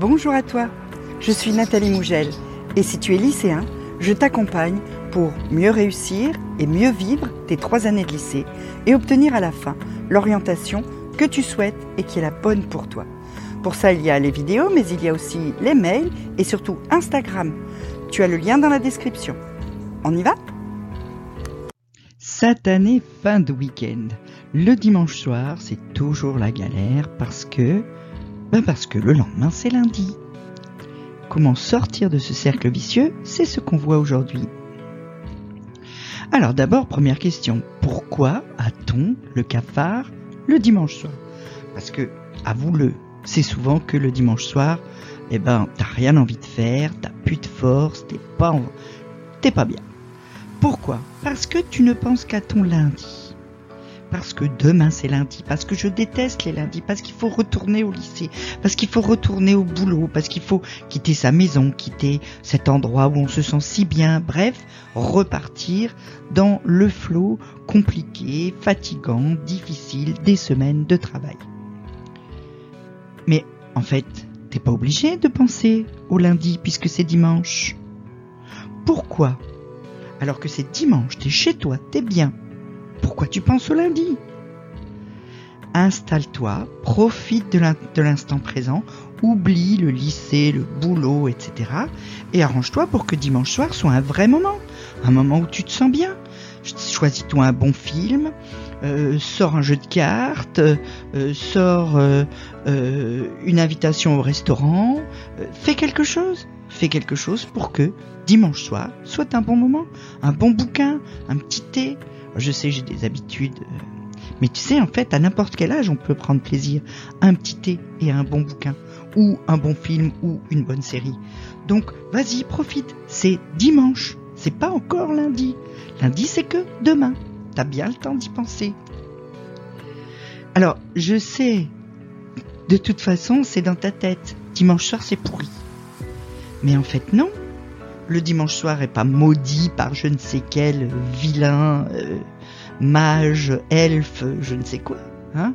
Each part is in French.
Bonjour à toi, je suis Nathalie Mougel et si tu es lycéen, je t'accompagne pour mieux réussir et mieux vivre tes trois années de lycée et obtenir à la fin l'orientation que tu souhaites et qui est la bonne pour toi. Pour ça, il y a les vidéos, mais il y a aussi les mails et surtout Instagram. Tu as le lien dans la description. On y va? Satanée fin de week-end. Le dimanche soir, c'est toujours la galère parce que, ben parce que le lendemain c'est lundi. Comment sortir de ce cercle vicieux C'est ce qu'on voit aujourd'hui. Alors d'abord, première question, pourquoi a-t-on le cafard le dimanche soir? Parce que, avoue-le, c'est souvent que le dimanche soir, eh ben, t'as rien envie de faire, t'as plus de force, t'es pas, t'es pas bien. Pourquoi? Parce que tu ne penses qu'à ton lundi parce que demain c'est lundi, parce que je déteste les lundis, parce qu'il faut retourner au lycée, parce qu'il faut retourner au boulot, parce qu'il faut quitter sa maison, quitter cet endroit où on se sent si bien, bref, repartir dans le flot compliqué, fatigant, difficile des semaines de travail. Mais en fait, t'es pas obligé de penser au lundi puisque c'est dimanche. Pourquoi? Alors que c'est dimanche, t'es chez toi, t'es bien, pourquoi tu penses au lundi? Installe-toi, profite de l'instant présent, oublie le lycée, le boulot, etc. Et arrange-toi pour que dimanche soir soit un vrai moment, un moment où tu te sens bien. Choisis-toi un bon film, euh, sors un jeu de cartes, euh, sors euh, une invitation au restaurant, fais quelque chose. Fais quelque chose pour que dimanche soir soit un bon moment, un bon bouquin, un petit thé, je sais, j'ai des habitudes. Euh, mais tu sais, en fait, à n'importe quel âge, on peut prendre plaisir à un petit thé et à un bon bouquin, ou un bon film, ou une bonne série. Donc, vas-y, profite. C'est dimanche. C'est pas encore lundi. Lundi, c'est que demain. T'as bien le temps d'y penser. Alors, je sais, de toute façon, c'est dans ta tête. Dimanche soir, c'est pourri. Mais en fait, non le dimanche soir est pas maudit par je ne sais quel vilain euh, mage, elfe, je ne sais quoi. Hein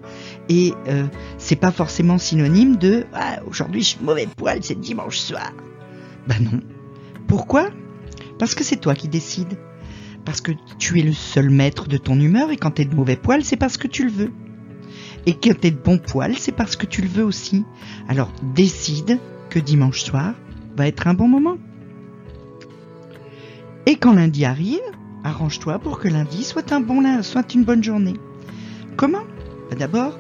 et euh, c'est pas forcément synonyme de ah, aujourd'hui je suis mauvais poil, c'est dimanche soir. Ben non. Pourquoi? Parce que c'est toi qui décides. Parce que tu es le seul maître de ton humeur et quand t'es de mauvais poil, c'est parce que tu le veux. Et quand t'es de bon poil, c'est parce que tu le veux aussi. Alors décide que dimanche soir va être un bon moment. Quand lundi arrive, arrange-toi pour que lundi soit un bon soit une bonne journée. Comment? Bah, D'abord,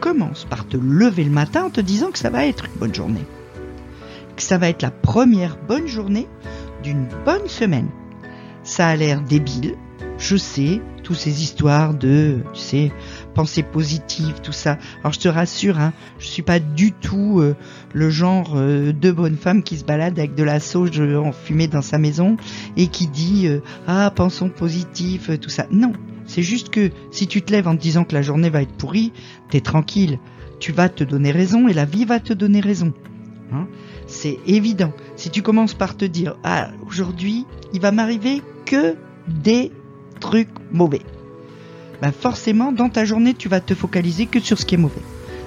commence par te lever le matin en te disant que ça va être une bonne journée. Que ça va être la première bonne journée d'une bonne semaine. Ça a l'air débile, je sais, toutes ces histoires de, tu sais, pensée positive, tout ça. Alors je te rassure, hein, je suis pas du tout euh, le genre euh, de bonne femme qui se balade avec de la sauge euh, enfumée dans sa maison et qui dit ah pensons positif, tout ça. Non, c'est juste que si tu te lèves en te disant que la journée va être pourrie, t'es tranquille, tu vas te donner raison et la vie va te donner raison. Hein c'est évident. Si tu commences par te dire ah aujourd'hui il va m'arriver que des truc mauvais. Ben forcément, dans ta journée, tu vas te focaliser que sur ce qui est mauvais.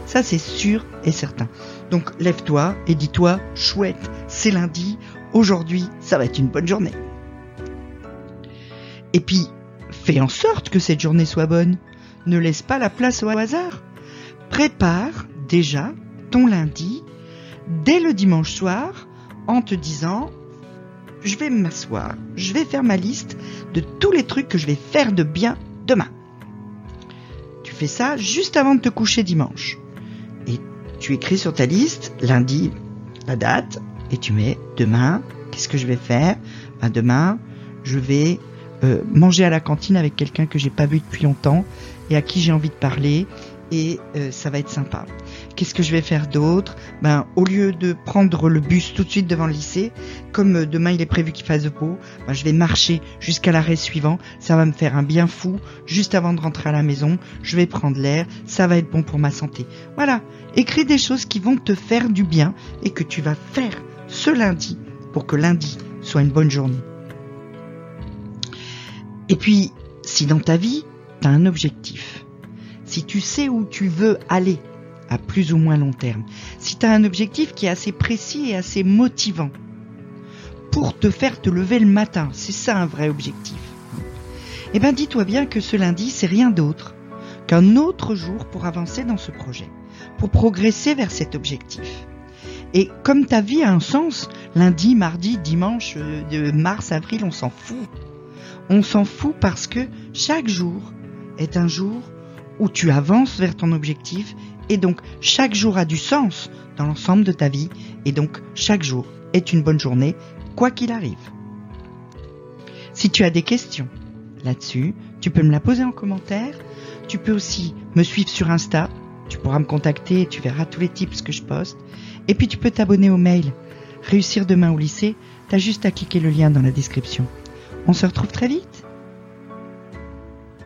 Ça, c'est sûr et certain. Donc, lève-toi et dis-toi, chouette, c'est lundi, aujourd'hui, ça va être une bonne journée. Et puis, fais en sorte que cette journée soit bonne. Ne laisse pas la place au hasard. Prépare déjà ton lundi dès le dimanche soir en te disant je vais m'asseoir, je vais faire ma liste de tous les trucs que je vais faire de bien demain. Tu fais ça juste avant de te coucher dimanche. Et tu écris sur ta liste lundi la date et tu mets demain, qu'est-ce que je vais faire? Ben Demain, je vais euh, manger à la cantine avec quelqu'un que j'ai pas vu depuis longtemps et à qui j'ai envie de parler et euh, ça va être sympa. Qu'est-ce que je vais faire d'autre? Ben au lieu de prendre le bus tout de suite devant le lycée, comme euh, demain il est prévu qu'il fasse beau, ben, je vais marcher jusqu'à l'arrêt suivant. Ça va me faire un bien fou. Juste avant de rentrer à la maison, je vais prendre l'air. Ça va être bon pour ma santé. Voilà. Écris des choses qui vont te faire du bien et que tu vas faire ce lundi pour que lundi soit une bonne journée. Et puis, si dans ta vie, tu as un objectif, si tu sais où tu veux aller, à plus ou moins long terme, si tu as un objectif qui est assez précis et assez motivant pour te faire te lever le matin, c'est ça un vrai objectif. Eh bien dis-toi bien que ce lundi, c'est rien d'autre qu'un autre jour pour avancer dans ce projet, pour progresser vers cet objectif. Et comme ta vie a un sens, lundi, mardi, dimanche, euh, mars, avril, on s'en fout. On s'en fout parce que chaque jour est un jour où tu avances vers ton objectif et donc chaque jour a du sens dans l'ensemble de ta vie et donc chaque jour est une bonne journée quoi qu'il arrive. Si tu as des questions là-dessus, tu peux me la poser en commentaire. Tu peux aussi me suivre sur Insta. Tu pourras me contacter et tu verras tous les tips que je poste. Et puis tu peux t'abonner au mail. Réussir demain au lycée, t'as juste à cliquer le lien dans la description. On se retrouve très vite